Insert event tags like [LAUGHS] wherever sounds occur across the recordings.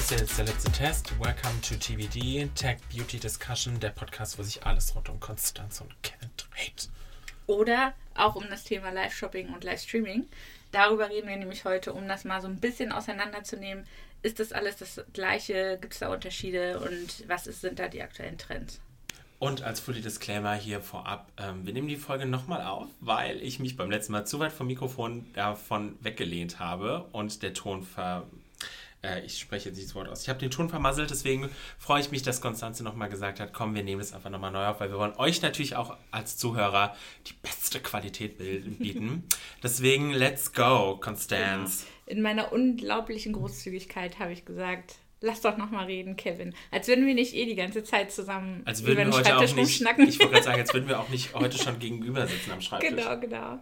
ist jetzt der letzte Test. Welcome to TBD, Tech Beauty Discussion, der Podcast, wo sich alles rund um Konstanz und Kevin dreht. Oder auch um das Thema Live-Shopping und Live-Streaming. Darüber reden wir nämlich heute, um das mal so ein bisschen auseinanderzunehmen. Ist das alles das Gleiche? Gibt es da Unterschiede? Und was ist, sind da die aktuellen Trends? Und als Fully Disclaimer hier vorab, ähm, wir nehmen die Folge nochmal auf, weil ich mich beim letzten Mal zu weit vom Mikrofon davon weggelehnt habe und der Ton ver... Äh, ich spreche jetzt dieses Wort aus. Ich habe den Ton vermasselt, deswegen freue ich mich, dass Konstanze nochmal gesagt hat, komm, wir nehmen das einfach nochmal neu auf, weil wir wollen euch natürlich auch als Zuhörer die beste Qualität bieten. [LAUGHS] deswegen, let's go, Konstanz. Genau. In meiner unglaublichen Großzügigkeit habe ich gesagt, Lass doch noch mal reden, Kevin. Als würden wir nicht eh die ganze Zeit zusammen als würden über den wir heute Schreibtisch auch nicht, schnacken. Ich wollte gerade sagen, als würden wir auch nicht [LAUGHS] heute schon gegenüber sitzen am Schreibtisch. Genau, genau.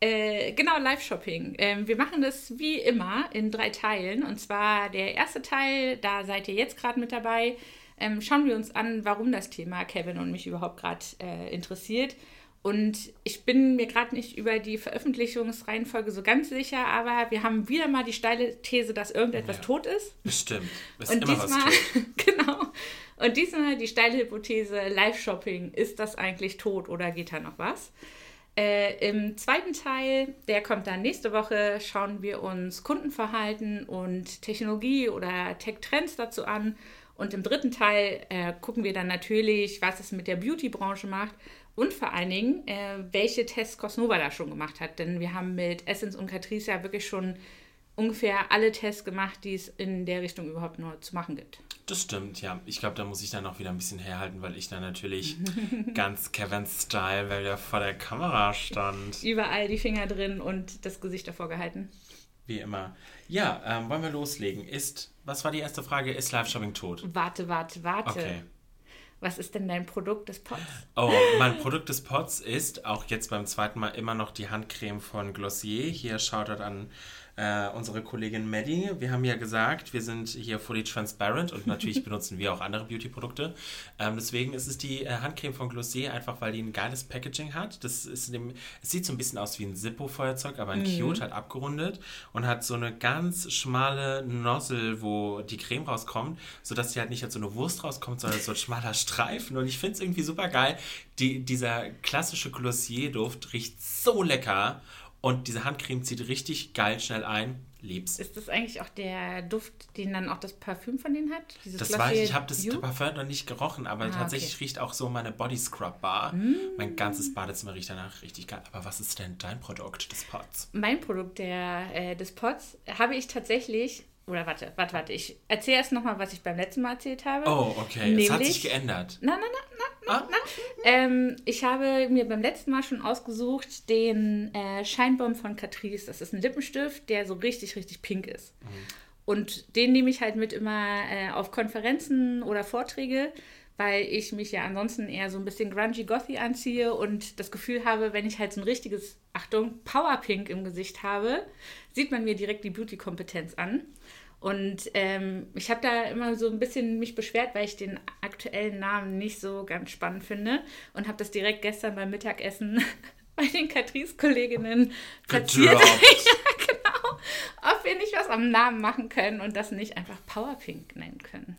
Äh, genau, Live-Shopping. Ähm, wir machen das wie immer in drei Teilen. Und zwar der erste Teil, da seid ihr jetzt gerade mit dabei. Ähm, schauen wir uns an, warum das Thema Kevin und mich überhaupt gerade äh, interessiert. Und ich bin mir gerade nicht über die Veröffentlichungsreihenfolge so ganz sicher, aber wir haben wieder mal die steile These, dass irgendetwas ja, tot ist. Bestimmt. Ist und immer diesmal, [LAUGHS] genau. Und diesmal die steile Hypothese, Live-Shopping, ist das eigentlich tot oder geht da noch was? Äh, Im zweiten Teil, der kommt dann nächste Woche, schauen wir uns Kundenverhalten und Technologie oder Tech-Trends dazu an. Und im dritten Teil äh, gucken wir dann natürlich, was es mit der Beauty-Branche macht und vor allen Dingen, äh, welche Tests Cosnova da schon gemacht hat. Denn wir haben mit Essence und Catrice ja wirklich schon ungefähr alle Tests gemacht, die es in der Richtung überhaupt nur zu machen gibt. Das stimmt, ja. Ich glaube, da muss ich dann auch wieder ein bisschen herhalten, weil ich dann natürlich [LAUGHS] ganz Kevin-Style, weil er vor der Kamera stand. Überall die Finger drin und das Gesicht davor gehalten. Wie immer. Ja, ähm, wollen wir loslegen? Ist, was war die erste Frage? Ist Live-Shopping tot? Warte, warte, warte. Okay. Was ist denn dein Produkt des Pots? Oh, mein Produkt des Pots ist auch jetzt beim zweiten Mal immer noch die Handcreme von Glossier. Hier schaut an äh, unsere Kollegin Maddie. Wir haben ja gesagt, wir sind hier fully transparent und natürlich [LAUGHS] benutzen wir auch andere Beauty-Produkte. Ähm, deswegen ist es die äh, Handcreme von Glossier, einfach weil die ein geiles Packaging hat. Das ist dem, es sieht so ein bisschen aus wie ein Zippo-Feuerzeug, aber ein mhm. Cute, hat abgerundet und hat so eine ganz schmale Nozzle, wo die Creme rauskommt, sodass die halt nicht als so eine Wurst rauskommt, sondern so ein schmaler Streifen. Und ich finde es irgendwie super geil. Die, dieser klassische Glossier-Duft riecht so lecker. Und diese Handcreme zieht richtig geil schnell ein. Lieb's. Ist das eigentlich auch der Duft, den dann auch das Parfüm von denen hat? Dieses das weiß ich, ich habe das Parfüm noch nicht gerochen, aber ah, tatsächlich okay. riecht auch so meine Body Scrub Bar. Mm. Mein ganzes Badezimmer riecht danach richtig geil. Aber was ist denn dein Produkt des Pots? Mein Produkt der, äh, des Pots habe ich tatsächlich oder warte, warte, warte. Ich erzähle erst nochmal, was ich beim letzten Mal erzählt habe. Oh, okay. Nämlich, es hat sich geändert. Nein, nein, nein, nein, ah. Ähm, ich habe mir beim letzten Mal schon ausgesucht den äh, Scheinbaum von Catrice. Das ist ein Lippenstift, der so richtig, richtig pink ist. Mhm. Und den nehme ich halt mit immer äh, auf Konferenzen oder Vorträge, weil ich mich ja ansonsten eher so ein bisschen grungy gothy anziehe und das Gefühl habe, wenn ich halt so ein richtiges, Achtung, Powerpink im Gesicht habe, sieht man mir direkt die Beauty-Kompetenz an. Und ähm, ich habe da immer so ein bisschen mich beschwert, weil ich den aktuellen Namen nicht so ganz spannend finde und habe das direkt gestern beim Mittagessen [LAUGHS] bei den Catrice-Kolleginnen platziert. [LAUGHS] genau. Ob wir nicht was am Namen machen können und das nicht einfach Powerpink nennen können.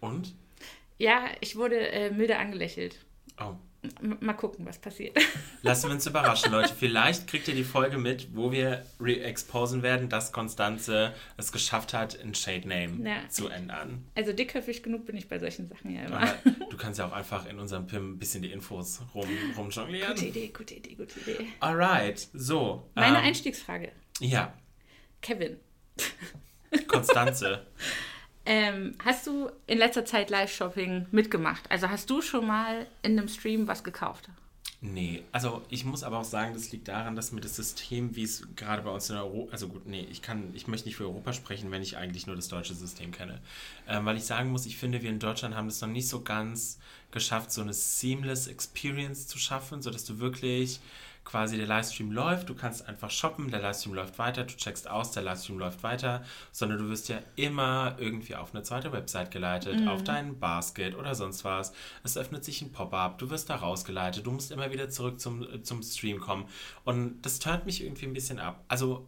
Und? Ja, ich wurde äh, milde angelächelt. Oh mal gucken, was passiert. [LAUGHS] Lassen wir uns überraschen, Leute. Vielleicht kriegt ihr die Folge mit, wo wir re-exposen werden, dass Konstanze es geschafft hat, ein Shade Name ja. zu ändern. Also dickköpfig genug bin ich bei solchen Sachen ja immer. Aber [LAUGHS] du kannst ja auch einfach in unserem PIM ein bisschen die Infos rum, rumjonglieren. Gute Idee, gute Idee, gute Idee. Alright, so. Meine ähm, Einstiegsfrage. Ja. Kevin. Konstanze. [LAUGHS] Ähm, hast du in letzter Zeit Live-Shopping mitgemacht? Also hast du schon mal in einem Stream was gekauft? Nee, also ich muss aber auch sagen, das liegt daran, dass mir das System, wie es gerade bei uns in Europa, also gut, nee, ich kann, ich möchte nicht für Europa sprechen, wenn ich eigentlich nur das deutsche System kenne. Ähm, weil ich sagen muss, ich finde, wir in Deutschland haben es noch nicht so ganz geschafft, so eine seamless Experience zu schaffen, sodass du wirklich quasi der Livestream läuft, du kannst einfach shoppen, der Livestream läuft weiter, du checkst aus, der Livestream läuft weiter, sondern du wirst ja immer irgendwie auf eine zweite Website geleitet, mhm. auf deinen Basket oder sonst was. Es öffnet sich ein Pop-up, du wirst da rausgeleitet, du musst immer wieder zurück zum, zum Stream kommen. Und das turnt mich irgendwie ein bisschen ab. Also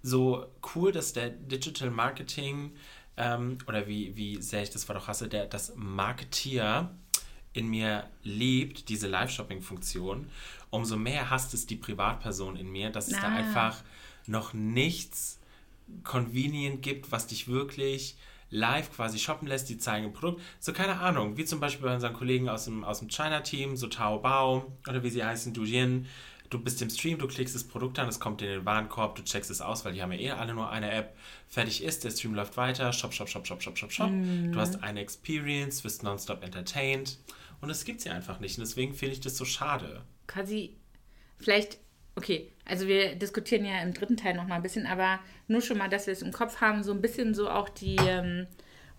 so cool, dass der Digital Marketing ähm, oder wie, wie sehr ich das Wort auch hasse, der, das Marketier in mir liebt, diese Live-Shopping-Funktion, umso mehr hasst es die Privatperson in mir, dass es ah. da einfach noch nichts convenient gibt, was dich wirklich live quasi shoppen lässt, die zeigen ein Produkt. So, keine Ahnung, wie zum Beispiel bei unseren Kollegen aus dem, aus dem China-Team, so Tao Bao oder wie sie heißen, Dujin. Du bist im Stream, du klickst das Produkt an, es kommt in den Warenkorb, du checkst es aus, weil die haben ja eh alle nur eine App. Fertig ist, der Stream läuft weiter, shop, shop, shop, shop, shop, shop, shop. Mm. Du hast eine Experience, wirst nonstop entertained. Und das gibt sie einfach nicht. Und deswegen finde ich das so schade. Quasi, vielleicht Okay, also wir diskutieren ja im dritten Teil noch mal ein bisschen, aber nur schon mal, dass wir es im Kopf haben, so ein bisschen so auch die ähm,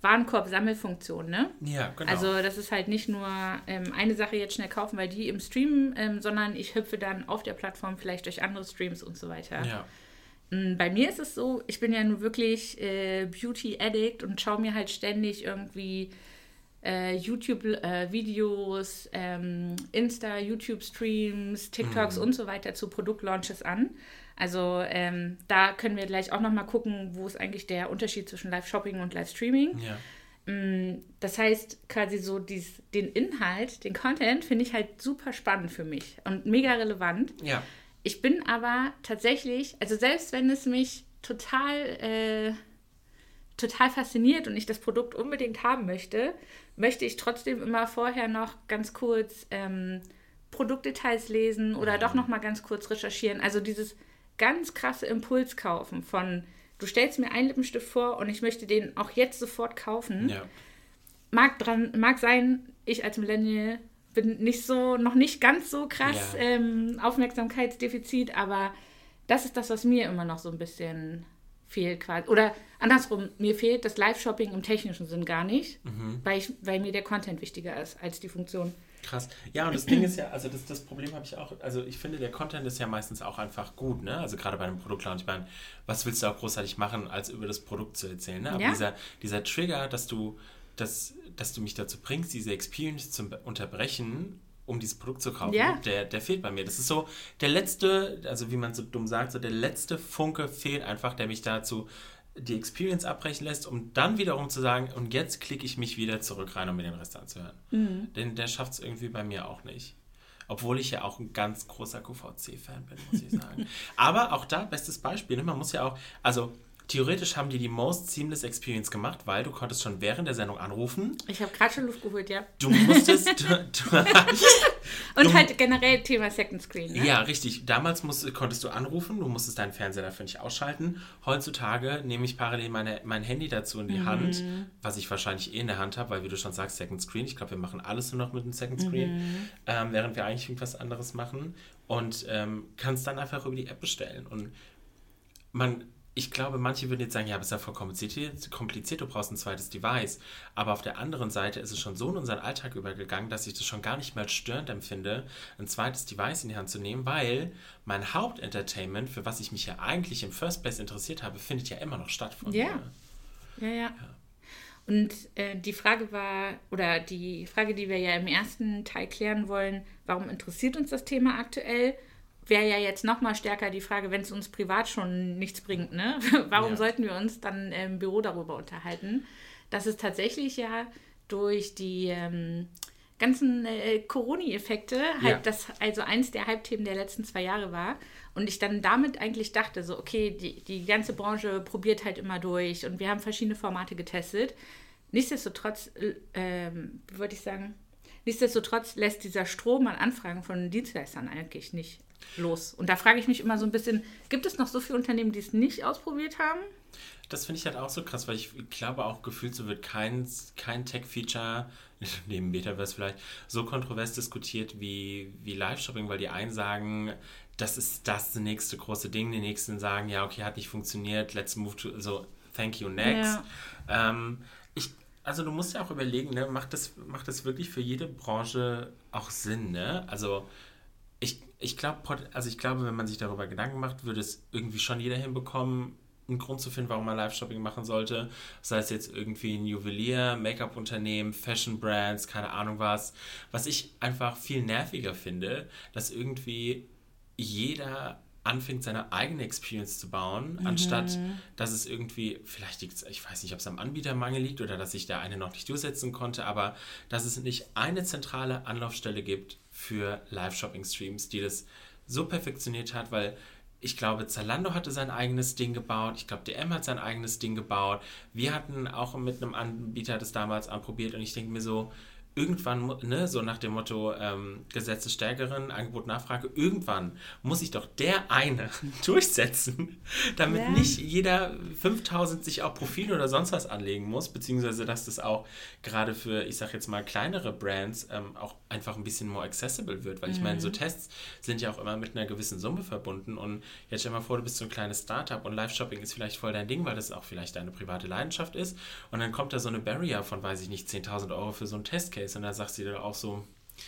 Warenkorb-Sammelfunktion, ne? Ja, genau. Also das ist halt nicht nur ähm, eine Sache jetzt schnell kaufen, weil die im Stream, ähm, sondern ich hüpfe dann auf der Plattform vielleicht durch andere Streams und so weiter. Ja. Mm, bei mir ist es so, ich bin ja nur wirklich äh, Beauty-Addict und schaue mir halt ständig irgendwie äh, YouTube-Videos, äh, ähm, Insta, YouTube-Streams, TikToks mhm. und so weiter zu Produktlaunches an. Also ähm, da können wir gleich auch nochmal gucken, wo ist eigentlich der Unterschied zwischen Live-Shopping und Live-Streaming. Ja. Mm, das heißt, quasi so dies, den Inhalt, den Content finde ich halt super spannend für mich und mega relevant. Ja. Ich bin aber tatsächlich, also selbst wenn es mich total, äh, total fasziniert und ich das Produkt unbedingt haben möchte, möchte ich trotzdem immer vorher noch ganz kurz ähm, Produktdetails lesen oder doch noch mal ganz kurz recherchieren. Also dieses ganz krasse Impulskaufen von du stellst mir einen Lippenstift vor und ich möchte den auch jetzt sofort kaufen. Ja. Mag dran, mag sein, ich als Millennial bin nicht so, noch nicht ganz so krass ja. ähm, Aufmerksamkeitsdefizit, aber das ist das, was mir immer noch so ein bisschen fehlt quasi. Oder andersrum, mir fehlt das Live-Shopping im technischen Sinn gar nicht, mhm. weil, ich, weil mir der Content wichtiger ist als die Funktion. Krass. Ja, und das Ding ist ja, also das, das Problem habe ich auch, also ich finde, der Content ist ja meistens auch einfach gut, ne? Also gerade bei einem Produktlaunch, ich meine, was willst du auch großartig machen, als über das Produkt zu erzählen, ne? Aber ja. dieser, dieser Trigger, dass du, dass, dass du mich dazu bringst, diese Experience zu unterbrechen um dieses Produkt zu kaufen. Ja. Der, der fehlt bei mir. Das ist so der letzte, also wie man so dumm sagt, so der letzte Funke fehlt einfach, der mich dazu die Experience abbrechen lässt, um dann wiederum zu sagen, und jetzt klicke ich mich wieder zurück rein, um mir den Rest anzuhören. Mhm. Denn der schafft es irgendwie bei mir auch nicht. Obwohl ich ja auch ein ganz großer QVC-Fan bin, muss ich sagen. [LAUGHS] Aber auch da, bestes Beispiel, ne? man muss ja auch, also Theoretisch haben die die Most Seamless Experience gemacht, weil du konntest schon während der Sendung anrufen. Ich habe gerade schon Luft geholt, ja. Du musstest... Du, du, [LAUGHS] Und du, halt generell Thema Second Screen. Ne? Ja, richtig. Damals musst, konntest du anrufen, du musstest deinen Fernseher dafür nicht ausschalten. Heutzutage nehme ich parallel meine, mein Handy dazu in die mhm. Hand, was ich wahrscheinlich eh in der Hand habe, weil wie du schon sagst, Second Screen. Ich glaube, wir machen alles nur noch mit dem Second Screen, mhm. ähm, während wir eigentlich irgendwas anderes machen. Und ähm, kannst dann einfach über die App bestellen. Und man ich glaube, manche würden jetzt sagen, ja, aber ist ja voll kompliziert, kompliziert, du brauchst ein zweites Device. Aber auf der anderen Seite ist es schon so in unseren Alltag übergegangen, dass ich das schon gar nicht mehr störend empfinde, ein zweites Device in die Hand zu nehmen, weil mein Hauptentertainment, für was ich mich ja eigentlich im First Place interessiert habe, findet ja immer noch statt von ja. mir. Ja, ja. ja. Und äh, die Frage war, oder die Frage, die wir ja im ersten Teil klären wollen, warum interessiert uns das Thema aktuell? Wäre ja jetzt nochmal stärker die Frage, wenn es uns privat schon nichts bringt, ne? [LAUGHS] Warum ja. sollten wir uns dann im Büro darüber unterhalten? Das ist tatsächlich ja durch die ähm, ganzen äh, Corona-Effekte halt ja. das also eins der Halbthemen der letzten zwei Jahre war. Und ich dann damit eigentlich dachte, so, okay, die, die ganze Branche probiert halt immer durch und wir haben verschiedene Formate getestet. Nichtsdestotrotz, äh, ähm, würde ich sagen, nichtsdestotrotz lässt dieser Strom an Anfragen von Dienstleistern eigentlich nicht los. Und da frage ich mich immer so ein bisschen, gibt es noch so viele Unternehmen, die es nicht ausprobiert haben? Das finde ich halt auch so krass, weil ich glaube auch gefühlt so wird kein, kein Tech-Feature, [LAUGHS] neben Metaverse vielleicht, so kontrovers diskutiert wie, wie Live-Shopping, weil die einen sagen, das ist das nächste große Ding, die nächsten sagen, ja, okay, hat nicht funktioniert, let's move to, so, thank you, next. Ja. Ähm, ich, also du musst ja auch überlegen, ne, macht das, macht das wirklich für jede Branche auch Sinn, ne? Also ich, ich glaube, also ich glaube, wenn man sich darüber Gedanken macht, würde es irgendwie schon jeder hinbekommen, einen Grund zu finden, warum man Live-Shopping machen sollte. Sei es jetzt irgendwie ein Juwelier, Make-up-Unternehmen, Fashion-Brands, keine Ahnung was. Was ich einfach viel nerviger finde, dass irgendwie jeder anfängt, seine eigene Experience zu bauen, mhm. anstatt dass es irgendwie, vielleicht liegt ich weiß nicht, ob es am Anbietermangel liegt oder dass sich der eine noch nicht durchsetzen konnte, aber dass es nicht eine zentrale Anlaufstelle gibt für Live-Shopping-Streams, die das so perfektioniert hat, weil ich glaube, Zalando hatte sein eigenes Ding gebaut. Ich glaube, DM hat sein eigenes Ding gebaut. Wir hatten auch mit einem Anbieter das damals anprobiert und ich denke mir so, irgendwann, ne, so nach dem Motto ähm, Gesetz des Stärkeren, Angebot, Nachfrage, irgendwann muss sich doch der eine [LAUGHS] durchsetzen, damit ja. nicht jeder 5000 sich auch Profil oder sonst was anlegen muss, beziehungsweise dass das auch gerade für, ich sag jetzt mal, kleinere Brands ähm, auch einfach ein bisschen more accessible wird, weil mhm. ich meine, so mhm. Tests sind ja auch immer mit einer gewissen Summe verbunden und jetzt stell mal vor, du bist so ein kleines Startup und Live-Shopping ist vielleicht voll dein Ding, weil das auch vielleicht deine private Leidenschaft ist und dann kommt da so eine Barrier von, weiß ich nicht, 10.000 Euro für so einen Testcase ist. Und da sagst du dir auch so.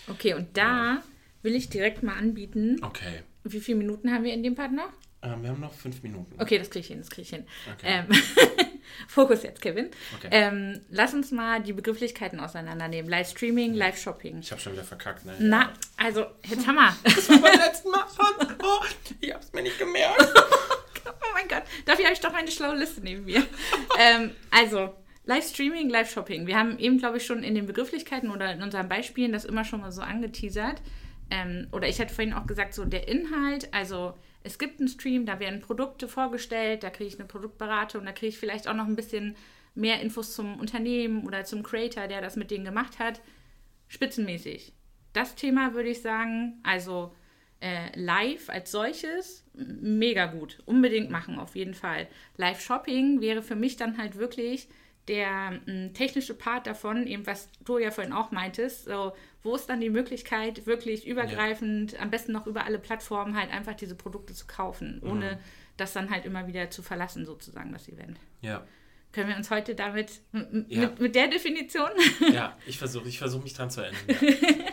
Okay, und da ja. will ich direkt mal anbieten. Okay. Wie viele Minuten haben wir in dem Part noch? Ähm, wir haben noch fünf Minuten. Okay, das kriege ich hin, das kriege ich hin. Okay. Ähm, [LAUGHS] Fokus jetzt, Kevin. Okay. Ähm, lass uns mal die Begrifflichkeiten auseinandernehmen. Livestreaming, Live-Shopping. Ich habe schon wieder verkackt, ne? Na, ja. also, jetzt haben wir. Das war beim letzten Mal schon. Oh, ich habe es mir nicht gemerkt. [LAUGHS] oh mein Gott, dafür habe ich doch meine schlaue Liste neben mir. [LAUGHS] ähm, also, Livestreaming, Live-Shopping. Wir haben eben, glaube ich, schon in den Begrifflichkeiten oder in unseren Beispielen das immer schon mal so angeteasert. Ähm, oder ich hatte vorhin auch gesagt, so der Inhalt, also es gibt einen Stream, da werden Produkte vorgestellt, da kriege ich eine Produktberatung, da kriege ich vielleicht auch noch ein bisschen mehr Infos zum Unternehmen oder zum Creator, der das mit denen gemacht hat. Spitzenmäßig. Das Thema würde ich sagen, also äh, live als solches, mega gut. Unbedingt machen, auf jeden Fall. Live-Shopping wäre für mich dann halt wirklich der m, technische Part davon, eben was du ja vorhin auch meintest, so, wo ist dann die Möglichkeit, wirklich übergreifend, ja. am besten noch über alle Plattformen halt einfach diese Produkte zu kaufen, ohne mhm. das dann halt immer wieder zu verlassen, sozusagen, das Event. Ja. Können wir uns heute damit, ja. mit, mit der Definition? [LAUGHS] Ja, ich versuche ich versuch mich dran zu erinnern. Ja.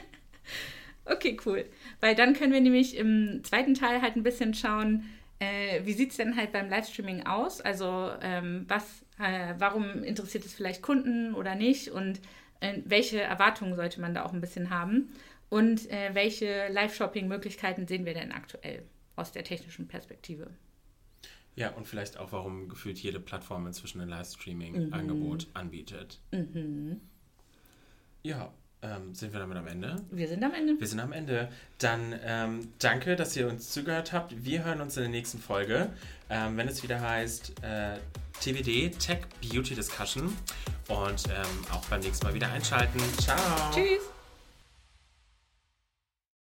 [LAUGHS] okay, cool. Weil dann können wir nämlich im zweiten Teil halt ein bisschen schauen, äh, wie sieht es denn halt beim Livestreaming aus? Also ähm, was, äh, warum interessiert es vielleicht Kunden oder nicht? Und äh, welche Erwartungen sollte man da auch ein bisschen haben? Und äh, welche Live-Shopping-Möglichkeiten sehen wir denn aktuell aus der technischen Perspektive? Ja, und vielleicht auch, warum gefühlt jede Plattform inzwischen ein Livestreaming-Angebot mhm. anbietet. Mhm. Ja, ähm, sind wir damit am Ende? Wir sind am Ende. Wir sind am Ende. Dann ähm, danke, dass ihr uns zugehört habt. Wir hören uns in der nächsten Folge, ähm, wenn es wieder heißt äh, TBD, Tech Beauty Discussion. Und ähm, auch beim nächsten Mal wieder einschalten. Ciao. Tschüss.